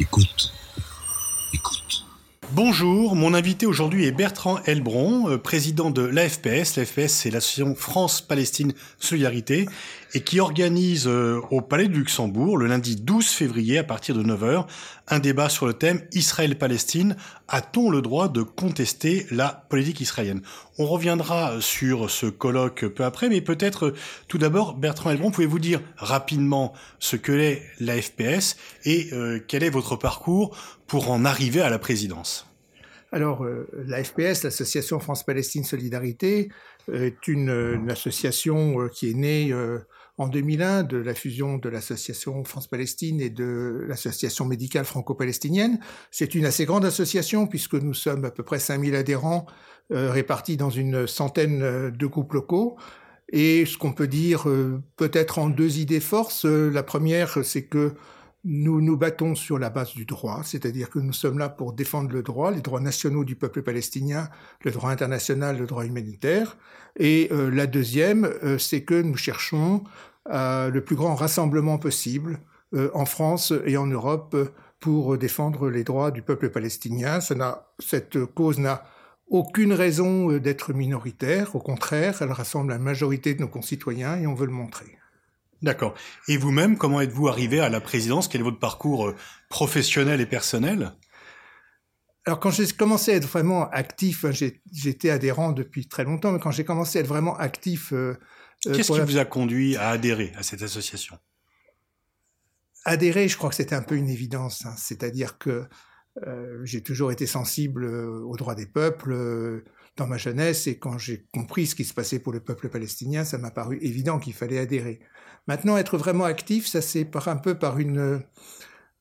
Écoute. Écoute. Bonjour, mon invité aujourd'hui est Bertrand Elbron, euh, président de l'AFPS. L'AFPS, c'est l'association France-Palestine Solidarité, et qui organise euh, au Palais de Luxembourg, le lundi 12 février, à partir de 9h, un débat sur le thème Israël-Palestine. A-t-on le droit de contester la politique israélienne? On reviendra sur ce colloque peu après, mais peut-être euh, tout d'abord, Bertrand Elbron, pouvez-vous dire rapidement ce que est l'AFPS et quel est votre parcours pour en arriver à la présidence? Alors, euh, la FPS, l'Association France-Palestine Solidarité, est une, association euh, qui est née euh, en 2001 de la fusion de l'Association France-Palestine et de l'Association médicale franco-palestinienne. C'est une assez grande association puisque nous sommes à peu près 5000 adhérents répartis dans une centaine de groupes locaux. Et ce qu'on peut dire peut-être en deux idées forces. La première, c'est que nous nous battons sur la base du droit, c'est-à-dire que nous sommes là pour défendre le droit, les droits nationaux du peuple palestinien, le droit international, le droit humanitaire. Et euh, la deuxième, euh, c'est que nous cherchons euh, le plus grand rassemblement possible en France et en Europe pour défendre les droits du peuple palestinien. cette cause n'a aucune raison d'être minoritaire, au contraire, elle rassemble la majorité de nos concitoyens et on veut le montrer. D'accord. Et vous-même, comment êtes-vous arrivé à la présidence? Quel est votre parcours euh, professionnel et personnel? Alors quand j'ai commencé à être vraiment actif, hein, j'étais adhérent depuis très longtemps, mais quand j'ai commencé à être vraiment actif... Euh, euh, Qu'est-ce qui vous a conduit à adhérer à cette association? Adhérer, je crois que c'était un peu une évidence. Hein. C'est-à-dire que j'ai toujours été sensible aux droits des peuples dans ma jeunesse, et quand j'ai compris ce qui se passait pour le peuple palestinien, ça m'a paru évident qu'il fallait adhérer. Maintenant, être vraiment actif, ça c'est par un peu par une,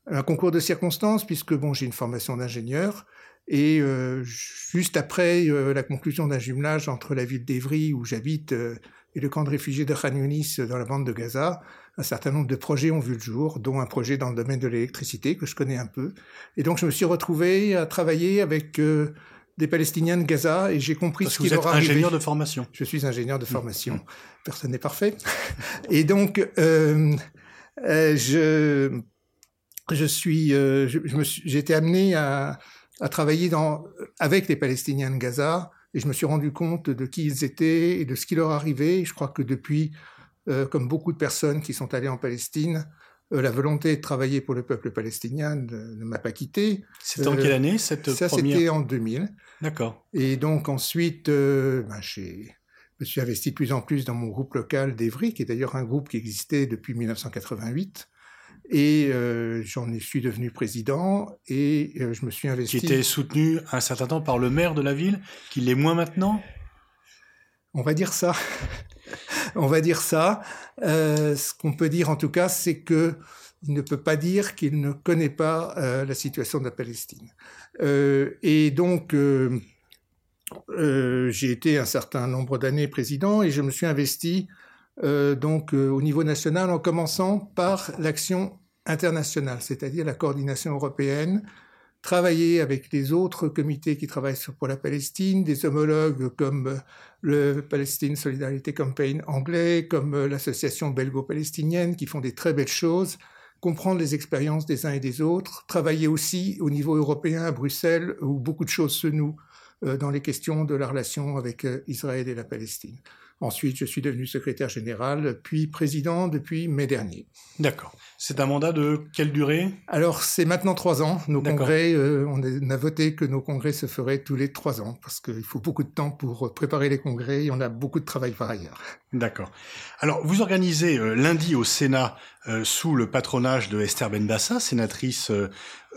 un concours de circonstances, puisque bon, j'ai une formation d'ingénieur. Et euh, juste après euh, la conclusion d'un jumelage entre la ville d'Evry, où j'habite, euh, et le camp de réfugiés de Khan Yunis dans la bande de Gaza, un certain nombre de projets ont vu le jour, dont un projet dans le domaine de l'électricité que je connais un peu. Et donc je me suis retrouvé à travailler avec des Palestiniens de Gaza et j'ai compris ce qui leur arrivait. ingénieur de formation. Je suis ingénieur de formation. Mmh. Personne n'est parfait. et donc, euh, euh, je, je suis, euh, je, me j'ai été amené à, à travailler dans, avec les Palestiniens de Gaza et je me suis rendu compte de qui ils étaient et de ce qui leur arrivait. Je crois que depuis, comme beaucoup de personnes qui sont allées en Palestine, euh, la volonté de travailler pour le peuple palestinien ne, m'a pas quitté. C'était en quelle année cette Ça, c'était en 2000. D'accord. Et donc ensuite, euh, ben, je me suis investi de plus en plus dans mon groupe local d'Evry, qui est d'ailleurs un groupe qui existait depuis 1988. Et euh, j'en suis devenu président et je me suis investi. Qui était soutenu un certain temps par le maire de la ville, qui l'est moins maintenant? On va dire ça. on va dire ça. Euh, ce qu'on peut dire en tout cas, c'est que il ne peut pas dire qu'il ne connaît pas euh, la situation de la Palestine. Euh, et donc, j'ai été un certain nombre d'années président et je me suis investi donc au niveau national en commençant par l'action internationale, c'est-à-dire la coordination européenne, travailler avec les autres comités qui travaillent pour la Palestine, des homologues comme euh, le Palestine Solidarity Campaign anglais, comme euh, l'association belgo-palestinienne qui font des très belles choses, comprendre les expériences des uns et des autres, travailler aussi au niveau européen à Bruxelles où beaucoup de choses se nouent euh, dans les questions de la relation avec Israël et la Palestine. Ensuite, je suis devenu secrétaire général, puis président depuis mai dernier. D'accord. C'est un mandat de quelle durée? Alors, c'est maintenant trois ans. Nos congrès, euh, on, a, voté que nos congrès se feraient tous les trois ans, parce qu'il faut beaucoup de temps pour préparer les congrès et on a beaucoup de travail par ailleurs. D'accord. Alors, vous organisez euh, lundi au Sénat, euh, sous le patronage de Esther Benbassa, sénatrice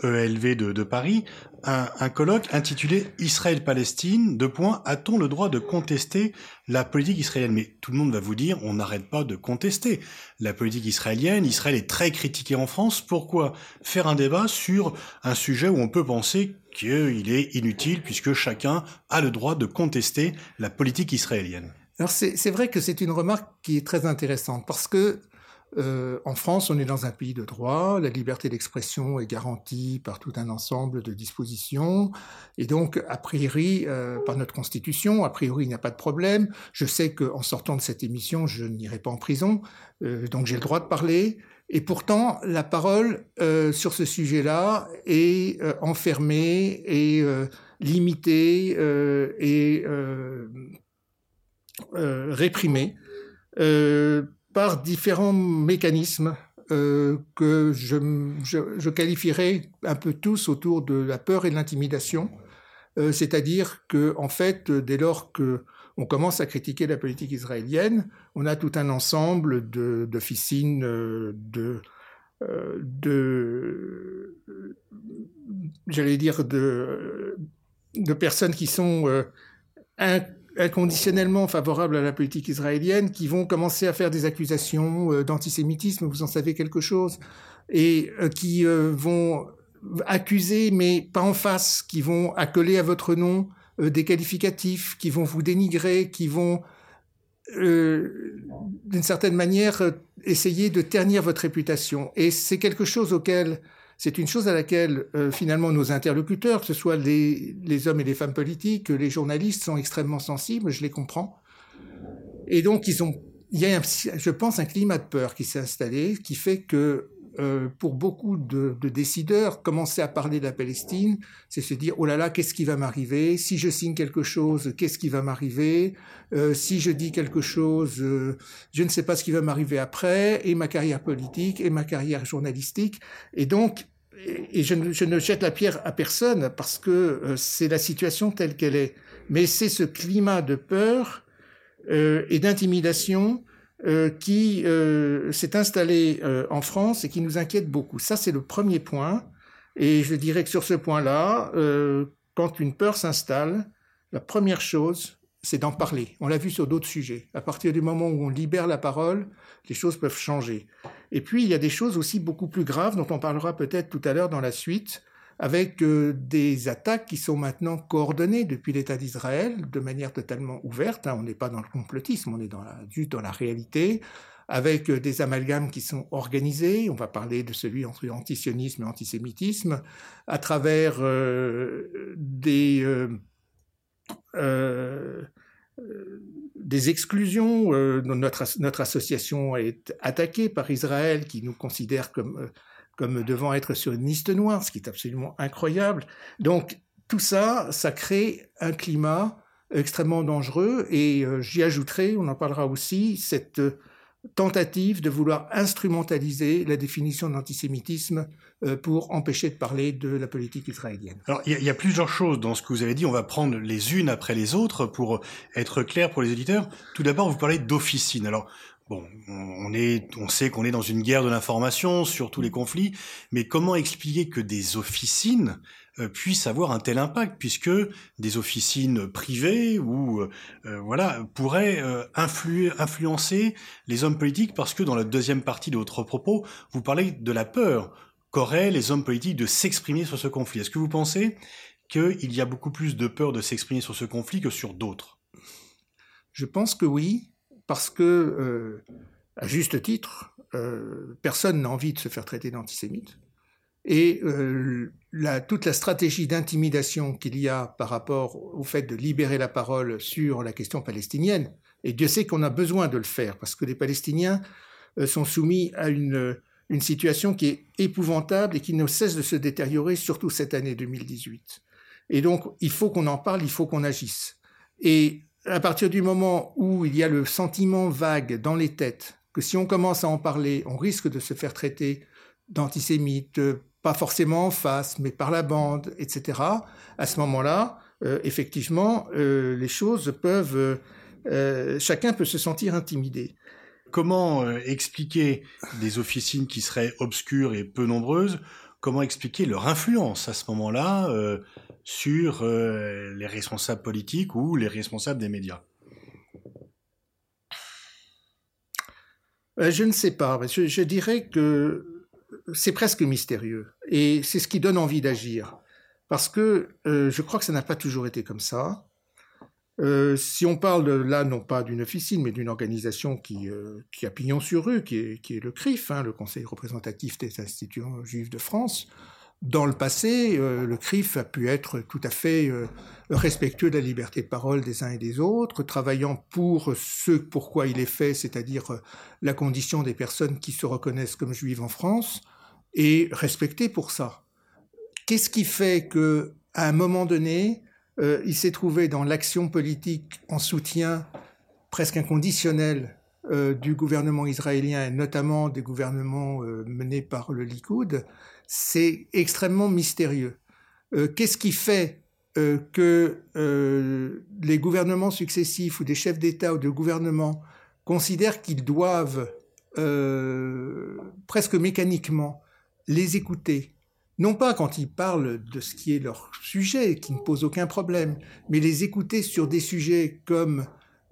ELV e de, de Paris, un, un, colloque intitulé Israël-Palestine, deux points, a-t-on le droit de contester la politique israélienne? Mais tout le monde va vous dire, on n'arrête pas de contester la politique israélienne. Israël est très critiqué en France. Pourquoi faire un débat sur un sujet où on peut penser qu'il est inutile puisque chacun a le droit de contester la politique israélienne? Alors c'est vrai que c'est une remarque qui est très intéressante parce que Euh, en France, on est dans un pays de droit, la liberté d'expression est garantie par tout un ensemble de dispositions, et donc, a priori, euh, par notre Constitution, a priori, il n'y a pas de problème. Je sais qu'en sortant de cette émission, je n'irai pas en prison, euh, donc j'ai le droit de parler. Et pourtant, la parole sur ce sujet-là est enfermée et limitée et réprimée par différents mécanismes euh, que je, je, qualifierais un peu tous autour de la peur et de l'intimidation. Euh, c'est-à-dire que, en fait, dès lors que on commence à critiquer la politique israélienne, on a tout un ensemble d'officines, euh, de, de, j'allais dire, de, de personnes qui sont inconditionnellement favorables à la politique israélienne qui vont commencer à faire des accusations euh, d'antisémitisme, vous en savez quelque chose, et euh, qui euh, vont accuser, mais pas en face, qui vont accoler à votre nom des qualificatifs, qui vont vous dénigrer, qui vont, d'une certaine manière, essayer de ternir votre réputation. Et c'est quelque chose auquel c'est une chose à laquelle euh, finalement nos interlocuteurs, que ce soit les, hommes et les femmes politiques, les journalistes, sont extrêmement sensibles, je les comprends. Et donc ils ont, il y a, je pense, un climat de peur qui s'est installé, qui fait que euh, pour beaucoup de, décideurs, commencer à parler de la Palestine, c'est se dire oh là là, qu'est-ce qui va m'arriver? Si je signe quelque chose, qu'est-ce qui va m'arriver? Euh, Si je dis quelque chose, je ne sais pas ce qui va m'arriver après, et ma carrière politique, et ma carrière journalistique. Et donc, et je ne, jette la pierre à personne parce que euh, c'est la situation telle qu'elle est. Mais c'est ce climat de peur euh, et d'intimidation euh, qui s'est installé en France et qui nous inquiète beaucoup. Ça, c'est le premier point. Et je dirais que sur ce point-là, quand une peur s'installe, la première chose, c'est d'en parler. On l'a vu sur d'autres sujets. À partir du moment où on libère la parole, les choses peuvent changer. Et puis, il y a des choses aussi beaucoup plus graves dont on parlera peut-être tout à l'heure dans la suite, avec euh, des attaques qui sont maintenant coordonnées depuis l'État d'Israël de manière totalement ouverte. Hein. On n'est pas dans le complotisme, on est dans la, dans la réalité, avec euh, des amalgames qui sont organisés. On va parler de celui entre antisionisme et antisémitisme, à travers euh, des exclusions. Notre association est attaquée par Israël, qui nous considère comme, comme devant être sur une liste noire, ce qui est absolument incroyable. Donc, tout ça, ça crée un climat extrêmement dangereux. Et j'y ajouterai, on en parlera aussi, cette tentative de vouloir instrumentaliser la définition d'antisémitisme euh, pour empêcher de parler de la politique israélienne. Alors, il y, a plusieurs choses dans ce que vous avez dit. On va prendre les unes après les autres pour être clair pour les éditeurs. Tout d'abord, vous parlez d'officine. Alors, bon, on est, on sait qu'on est dans une guerre de l'information sur tous les conflits, mais comment expliquer que des officines euh, puissent avoir un tel impact, puisque des officines privées ou euh, euh, voilà pourraient influencer les hommes politiques, parce que dans la deuxième partie de votre propos, vous parlez de la peur qu'auraient les hommes politiques de s'exprimer sur ce conflit. Est-ce que vous pensez qu'il y a beaucoup plus de peur de s'exprimer sur ce conflit que sur d'autres? Je pense que oui, parce que, à juste titre, personne n'a envie de se faire traiter d'antisémite. Et euh, toute la stratégie d'intimidation qu'il y a par rapport au fait de libérer la parole sur la question palestinienne, et Dieu sait qu'on a besoin de le faire, parce que les Palestiniens euh, sont soumis à une, une situation qui est épouvantable et qui ne cesse de se détériorer, surtout cette année 2018. Et donc, il faut qu'on en parle, il faut qu'on agisse. Et à partir du moment où il y a le sentiment vague dans les têtes que si on commence à en parler, on risque de se faire traiter d'antisémite, pas forcément en face, mais par la bande, etc. À ce moment-là, euh, effectivement, euh, les choses peuvent, euh, chacun peut se sentir intimidé. Comment expliquer des officines qui seraient obscures et peu nombreuses Comment expliquer leur influence à ce moment-là sur les responsables politiques ou les responsables des médias? Je ne sais pas. je dirais que c'est presque mystérieux. Et c'est ce qui donne envie d'agir. Parce que euh, je crois que ça n'a pas toujours été comme ça. Euh, si on parle là, non pas d'une officine, mais d'une organisation qui, euh, qui a pignon sur rue, qui est, qui est le CRIF, hein, le Conseil représentatif des institutions juives de France, dans le passé, euh, le CRIF a pu être tout à fait euh, respectueux de la liberté de parole des uns et des autres, travaillant pour ce pourquoi il est fait, c'est-à-dire euh, la condition des personnes qui se reconnaissent comme juives en France, et respecté pour ça. Qu'est-ce qui fait que, à un moment donné, il s'est trouvé dans l'action politique en soutien presque inconditionnel du gouvernement israélien, et notamment des gouvernements euh, menés par le Likoud, c'est extrêmement mystérieux. Euh, Qu'est-ce qui fait euh, que euh, les gouvernements successifs ou des chefs d'État ou de gouvernement considèrent qu'ils doivent euh, presque mécaniquement les écouter non pas quand ils parlent de ce qui est leur sujet, qui ne pose aucun problème, mais les écouter sur des sujets comme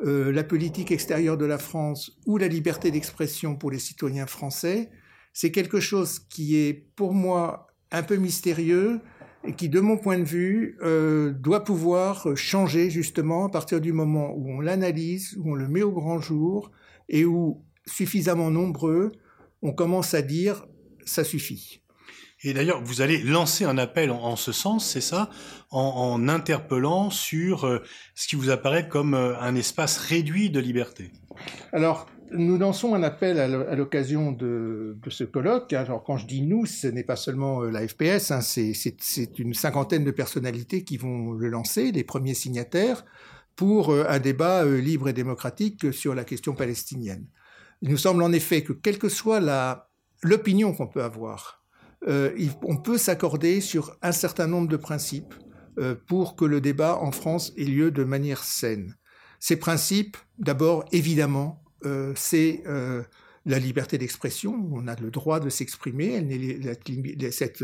euh, la politique extérieure de la France ou la liberté d'expression pour les citoyens français, c'est quelque chose qui est pour moi un peu mystérieux et qui, de mon point de vue, euh, doit pouvoir changer justement à partir du moment où on l'analyse, où on le met au grand jour et où suffisamment nombreux, on commence à dire ça suffit. Et d'ailleurs, vous allez lancer un appel en, ce sens, c'est ça, en, interpellant sur euh, ce qui vous apparaît comme euh, un espace réduit de liberté. Alors, nous lançons un appel à l'occasion de, de, ce colloque. Alors, quand je dis nous, ce n'est pas seulement euh, la FPS, hein, c'est une cinquantaine de personnalités qui vont le lancer, les premiers signataires, pour un débat libre et démocratique sur la question palestinienne. Il nous semble en effet que, quelle que soit l'opinion qu'on peut avoir, euh, on peut s'accorder sur un certain nombre de principes euh, pour que le débat en France ait lieu de manière saine. Ces principes, d'abord, évidemment, euh, c'est la liberté d'expression. On a le droit de s'exprimer. Cette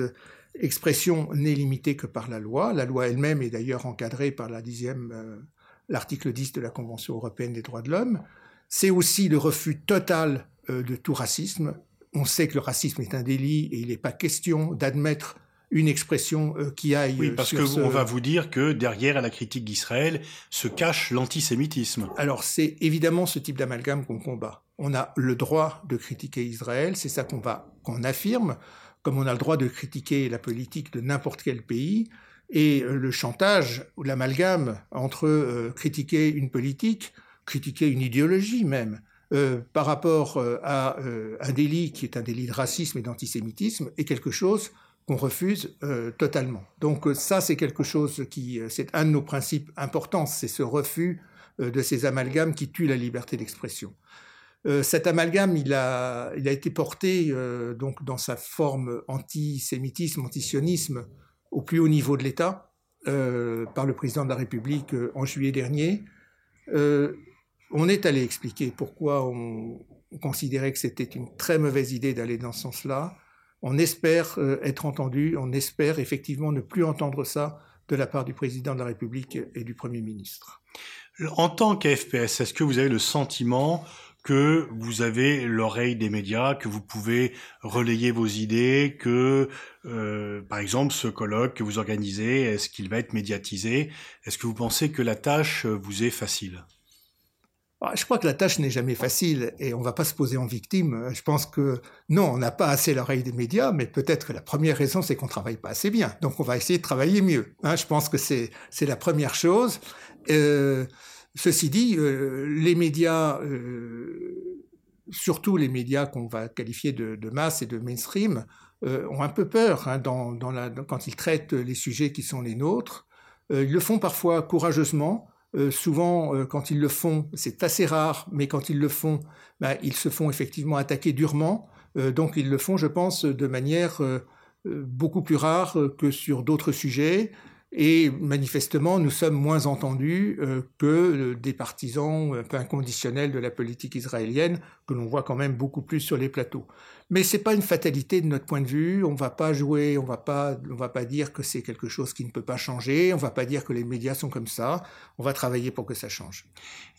expression n'est limitée que par la loi. La loi elle-même est d'ailleurs encadrée par l'article 10 de la Convention européenne des droits de l'homme. C'est aussi le refus total de tout racisme, on sait que le racisme est un délit et il n'est pas question d'admettre une expression euh, qui aille. Oui, parce sur que ce... on va vous dire que derrière la critique d'Israël se cache l'antisémitisme. Alors c'est évidemment ce type d'amalgame qu'on combat. On a le droit de critiquer Israël, c'est ça qu'on va qu'on affirme, comme on a le droit de critiquer la politique de n'importe quel pays. Et euh, le chantage ou l'amalgame entre euh, critiquer une politique, critiquer une idéologie même, euh, par rapport euh, à euh, un délit qui est un délit de racisme et d'antisémitisme est quelque chose qu'on refuse totalement. Donc ça, c'est quelque chose qui, c'est un de nos principes importants, c'est ce refus de ces amalgames qui tuent la liberté d'expression. cet amalgame, il a, a été porté donc dans sa forme antisémitisme, antisionisme au plus haut niveau de l'État par le président de la République en juillet dernier on est allé expliquer pourquoi on, considérait que c'était une très mauvaise idée d'aller dans ce sens-là. On espère euh, être entendu, on espère effectivement ne plus entendre ça de la part du président de la République et du Premier ministre. En tant qu'AFPS, est-ce que vous avez le sentiment que vous avez l'oreille des médias, que vous pouvez relayer vos idées, que, euh, par exemple, ce colloque que vous organisez, est-ce qu'il va être médiatisé? Est-ce que vous pensez que la tâche vous est facile? Je crois que la tâche n'est jamais facile et on ne va pas se poser en victime. Je pense que non, on n'a pas assez l'oreille des médias, mais peut-être que la première raison, c'est qu'on travaille pas assez bien. Donc on va essayer de travailler mieux. Hein, je pense que c'est la première chose. Euh, ceci dit, euh, les médias, euh, surtout les médias qu'on va qualifier de, masse et de mainstream, ont un peu peur hein, quand ils traitent les sujets qui sont les nôtres. Ils le font parfois courageusement. Euh, souvent, euh, quand ils le font, c'est assez rare, mais quand ils le font, bah, ils se font effectivement attaquer durement. Euh, donc, ils le font, je pense, de manière beaucoup plus rare que sur d'autres sujets. Et manifestement, nous sommes moins entendus euh, que des partisans un peu inconditionnels de la politique israélienne, que l'on voit quand même beaucoup plus sur les plateaux. Mais c'est pas une fatalité de notre point de vue. On va pas jouer, on va pas, va pas dire que c'est quelque chose qui ne peut pas changer. On va pas dire que les médias sont comme ça. On va travailler pour que ça change.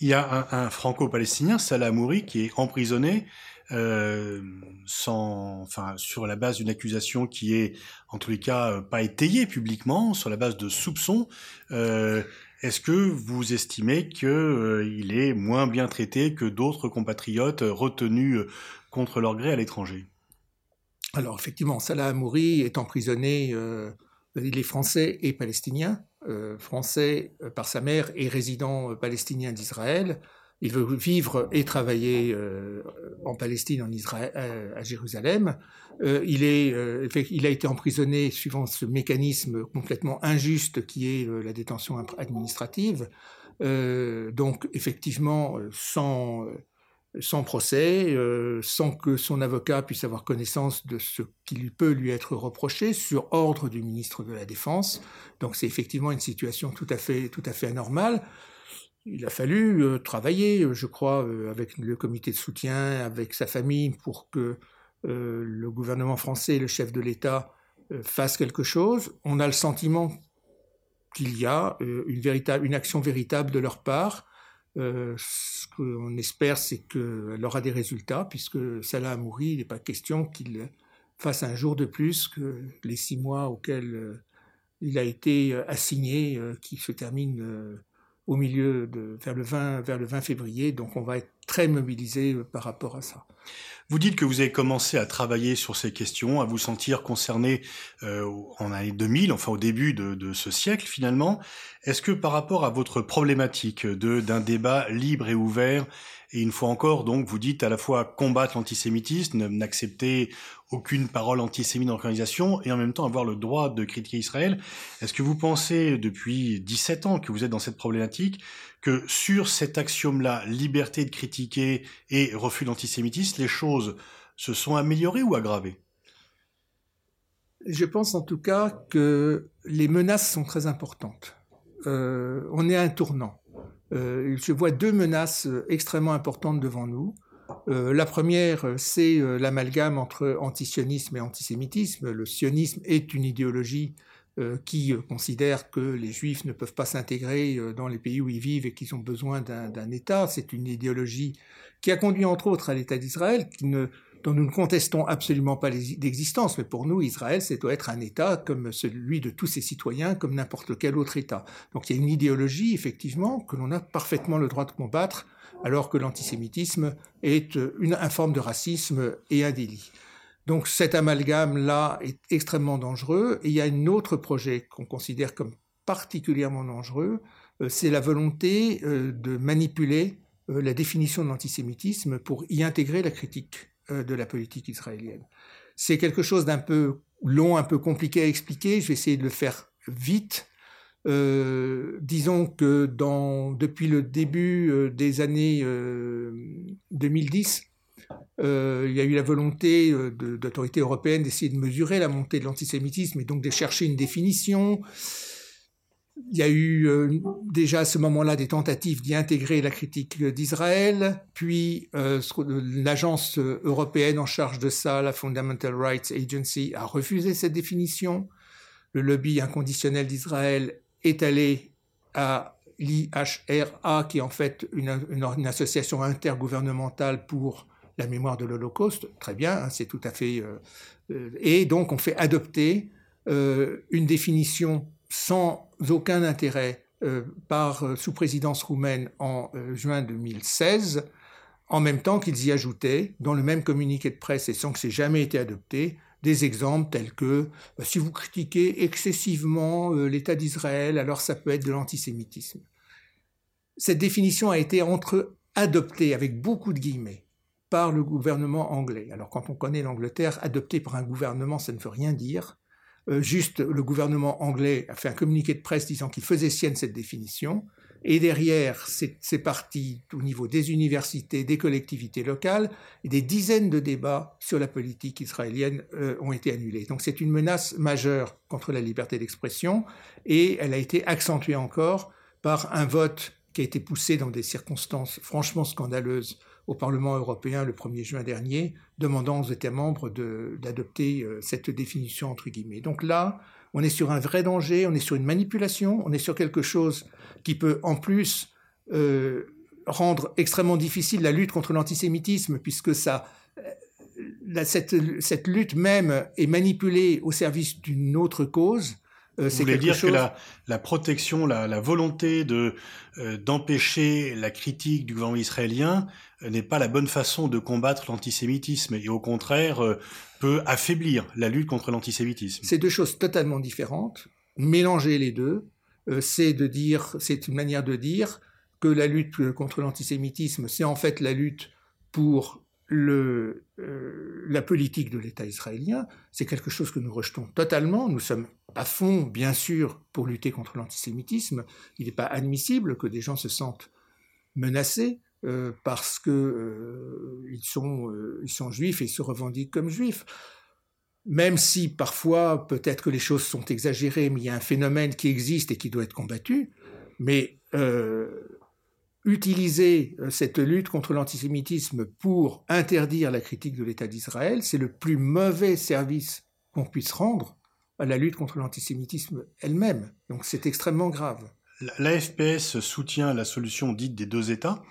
Il y a un, un franco-palestinien, Salah Amouri, qui est emprisonné enfin, sur la base d'une accusation qui est, en tous les cas, pas étayée publiquement, sur la base de soupçons. Est-ce que vous estimez qu'il est moins bien traité que d'autres compatriotes retenus contre leur gré à l'étranger? Alors effectivement, Salah Amouri est emprisonné, il est français et palestinien, français par sa mère et résident palestinien d'Israël. Il veut vivre et travailler euh, en Palestine, en Israël, euh, à Jérusalem. Euh, il, est, il a été emprisonné suivant ce mécanisme complètement injuste qui est la détention administrative. donc effectivement, sans, sans procès, sans que son avocat puisse avoir connaissance de ce qui peut lui être reproché sur ordre du ministre de la Défense. Donc c'est effectivement une situation tout à fait, tout à fait anormale il a fallu euh, travailler, euh, je crois, euh, avec le comité de soutien, avec sa famille, pour que le gouvernement français, le chef de l'État, fasse quelque chose. On a le sentiment qu'il y a une, action véritable de leur part. ce qu'on espère, c'est qu'elle aura des résultats, puisque Salah Amouri, il n'est pas question qu'il fasse un jour de plus que les six mois auxquels il a été assigné, qui se terminent au milieu de vers le 20 vers le 20 février. Donc on va être très mobilisé euh, par rapport à ça. Vous dites que vous avez commencé à travailler sur ces questions, à vous sentir concerné euh, en année 2000, enfin au début de, de ce siècle finalement. Est-ce que par rapport à votre problématique de d'un débat libre et ouvert et une fois encore, donc, vous dites à la fois combattre l'antisémitisme, n'accepter aucune parole antisémite dans et en même temps avoir le droit de critiquer Israël. Est-ce que vous pensez, depuis 17 ans que vous êtes dans cette problématique, que sur cet axiome-là, liberté de critiquer et refus d'antisémitisme, les choses se sont améliorées ou aggravées? Je pense en tout cas que les menaces sont très importantes. Euh, on est à un tournant. Euh, je vois deux menaces euh, extrêmement importantes devant nous. Euh, la première, c'est l'amalgame entre antisionisme et antisémitisme. Le sionisme est une idéologie qui considère que les juifs ne peuvent pas s'intégrer dans les pays où ils vivent et qu'ils ont besoin d'un État. C'est une idéologie qui a conduit entre autres à l'État d'Israël, qui ne dont nous ne contestons absolument pas l'existence, mais pour nous, Israël, c'est doit être un État comme celui de tous ses citoyens, comme n'importe quel autre État. Donc il y a une idéologie, effectivement, que l'on a parfaitement le droit de combattre, alors que l'antisémitisme est une, forme de racisme et un délit. Donc cet amalgame-là est extrêmement dangereux. Et il y a un autre projet qu'on considère comme particulièrement dangereux, euh, c'est la volonté euh, de manipuler euh, la définition de l'antisémitisme pour y intégrer la critique euh, de la politique israélienne. C'est quelque chose d'un peu long, un peu compliqué à expliquer. Je vais essayer de le faire vite. Euh, disons que dans, depuis le début euh, des années 2010, il y a eu la volonté d'autorités européennes d'essayer de mesurer la montée de l'antisémitisme et donc de chercher une définition. Il y a eu euh, déjà à ce moment-là des tentatives d'y intégrer la critique d'Israël, puis euh, l'agence européenne en charge de ça, la Fundamental Rights Agency, a refusé cette définition. Le lobby inconditionnel d'Israël est allé à l'IHRA, qui est en fait une, association intergouvernementale pour la mémoire de l'Holocauste. Très bien, hein, c'est tout à fait... Euh, et donc on fait adopter une définition sans aucun intérêt euh, par euh, sous présidence roumaine en euh, juin 2016, en même temps qu'ils y ajoutaient, dans le même communiqué de presse et sans que c'est jamais été adopté, des exemples tels que si vous critiquez excessivement l'État d'Israël, alors ça peut être de l'antisémitisme. Cette définition a été entre adoptée avec beaucoup de guillemets par le gouvernement anglais. Alors quand on connaît l'Angleterre, adoptée par un gouvernement, ça ne veut rien dire. Euh, juste le gouvernement anglais a fait un communiqué de presse disant qu'il faisait sienne cette définition. Et derrière, c'est parti au niveau des universités, des collectivités locales, et des dizaines de débats sur la politique israélienne euh, ont été annulés. Donc c'est une menace majeure contre la liberté d'expression, et elle a été accentuée encore par un vote qui a été poussé dans des circonstances franchement scandaleuses au Parlement européen le 1er juin dernier, demandant aux États membres d'adopter euh, cette définition entre guillemets. Donc là, on est sur un vrai danger, on est sur une manipulation, on est sur quelque chose qui peut en plus euh, rendre extrêmement difficile la lutte contre l'antisémitisme, puisque ça, cette, cette, lutte même est manipulée au service d'une autre cause. Euh, Vous voulez dire chose... que la, la, protection, la, la volonté de euh, d'empêcher la critique du gouvernement israélien euh, n'est pas la bonne façon de combattre l'antisémitisme et au contraire euh, peut affaiblir la lutte contre l'antisémitisme. C'est deux choses totalement différentes. Mélanger les deux, c'est de dire, c'est une manière de dire que la lutte contre l'antisémitisme, c'est en fait la lutte pour euh, la politique de l'État israélien, c'est quelque chose que nous rejetons totalement. Nous sommes à fond, bien sûr, pour lutter contre l'antisémitisme. Il n'est pas admissible que des gens se sentent menacés euh, parce que euh, sont, sont juifs et se revendiquent comme juifs. Même si parfois, peut-être que les choses sont exagérées, mais il y a un phénomène qui existe et qui doit être combattu. Mais utiliser euh, cette lutte contre l'antisémitisme pour interdire la critique de l'État d'Israël, c'est le plus mauvais service qu'on puisse rendre à la lutte contre l'antisémitisme elle-même. Donc c'est extrêmement grave. La FPS soutient la solution dite des deux États.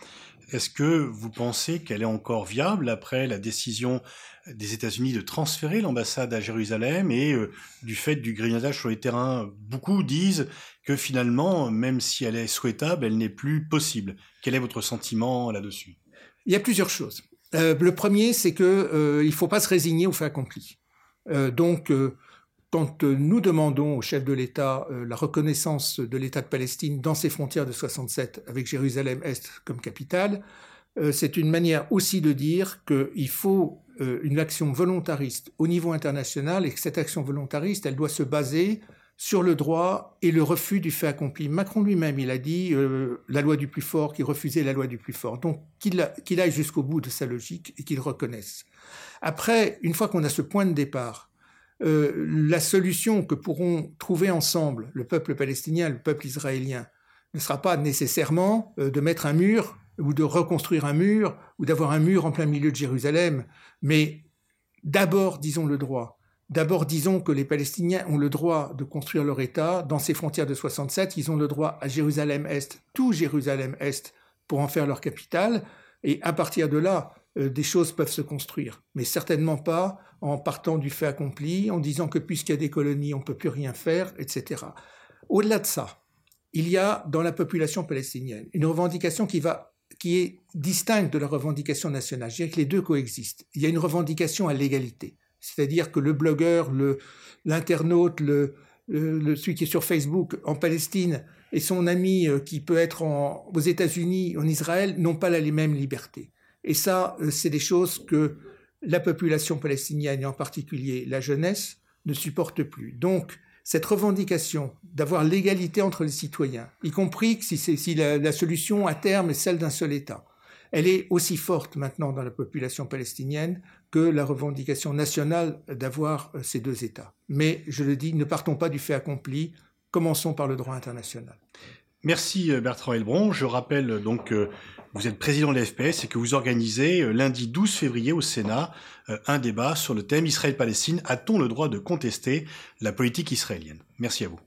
Est-ce que vous pensez qu'elle est encore viable après la décision des États-Unis de transférer l'ambassade à Jérusalem et euh, du fait du grignotage sur les terrains? Beaucoup disent que finalement, même si elle est souhaitable, elle n'est plus possible. Quel est votre sentiment là-dessus? Il y a plusieurs choses. Euh, le premier, c'est que euh, il faut pas se résigner au fait accompli. Euh, donc, quand nous demandons au chef de l'État euh, la reconnaissance de l'État de Palestine dans ses frontières de 67 avec Jérusalem-Est comme capitale, euh, c'est une manière aussi de dire qu'il faut euh, une action volontariste au niveau international et que cette action volontariste, elle doit se baser sur le droit et le refus du fait accompli. Macron lui-même, il a dit euh, la loi du plus fort, qui refusait la loi du plus fort. Donc qu'il qu aille jusqu'au bout de sa logique et qu'il reconnaisse. Après, une fois qu'on a ce point de départ, euh, la solution que pourront trouver ensemble le peuple palestinien, le peuple israélien, ne sera pas nécessairement euh, de mettre un mur ou de reconstruire un mur ou d'avoir un mur en plein milieu de Jérusalem, mais d'abord, disons le droit. D'abord, disons que les Palestiniens ont le droit de construire leur État dans ces frontières de 67. Ils ont le droit à Jérusalem-Est, tout Jérusalem-Est, pour en faire leur capitale. Et à partir de là, euh, des choses peuvent se construire, mais certainement pas en partant du fait accompli, en disant que puisqu'il y a des colonies, on ne peut plus rien faire, etc. Au-delà de ça, il y a dans la population palestinienne une revendication qui va qui est distincte de la revendication nationale. Je dirais que les deux coexistent. Il y a une revendication à l'égalité, c'est-à-dire que le blogueur, l'internaute, le, celui qui est sur Facebook en Palestine et son ami euh, qui peut être aux États-Unis, en Israël, n'ont pas les mêmes libertés. Et ça, euh, c'est des choses que la population palestinienne, et en particulier la jeunesse, ne supporte plus. Donc, cette revendication d'avoir l'égalité entre les citoyens, y compris si, la, la, solution à terme est celle d'un seul État, elle est aussi forte maintenant dans la population palestinienne que la revendication nationale d'avoir euh, ces deux États. Mais, je le dis, ne partons pas du fait accompli, commençons par le droit international. Merci euh, Bertrand Elbron. Je rappelle donc que vous êtes président de l'FPS et que vous organisez euh, lundi 12 février au Sénat euh, un débat sur le thème Israël-Palestine. A-t-on le droit de contester la politique israélienne? Merci à vous.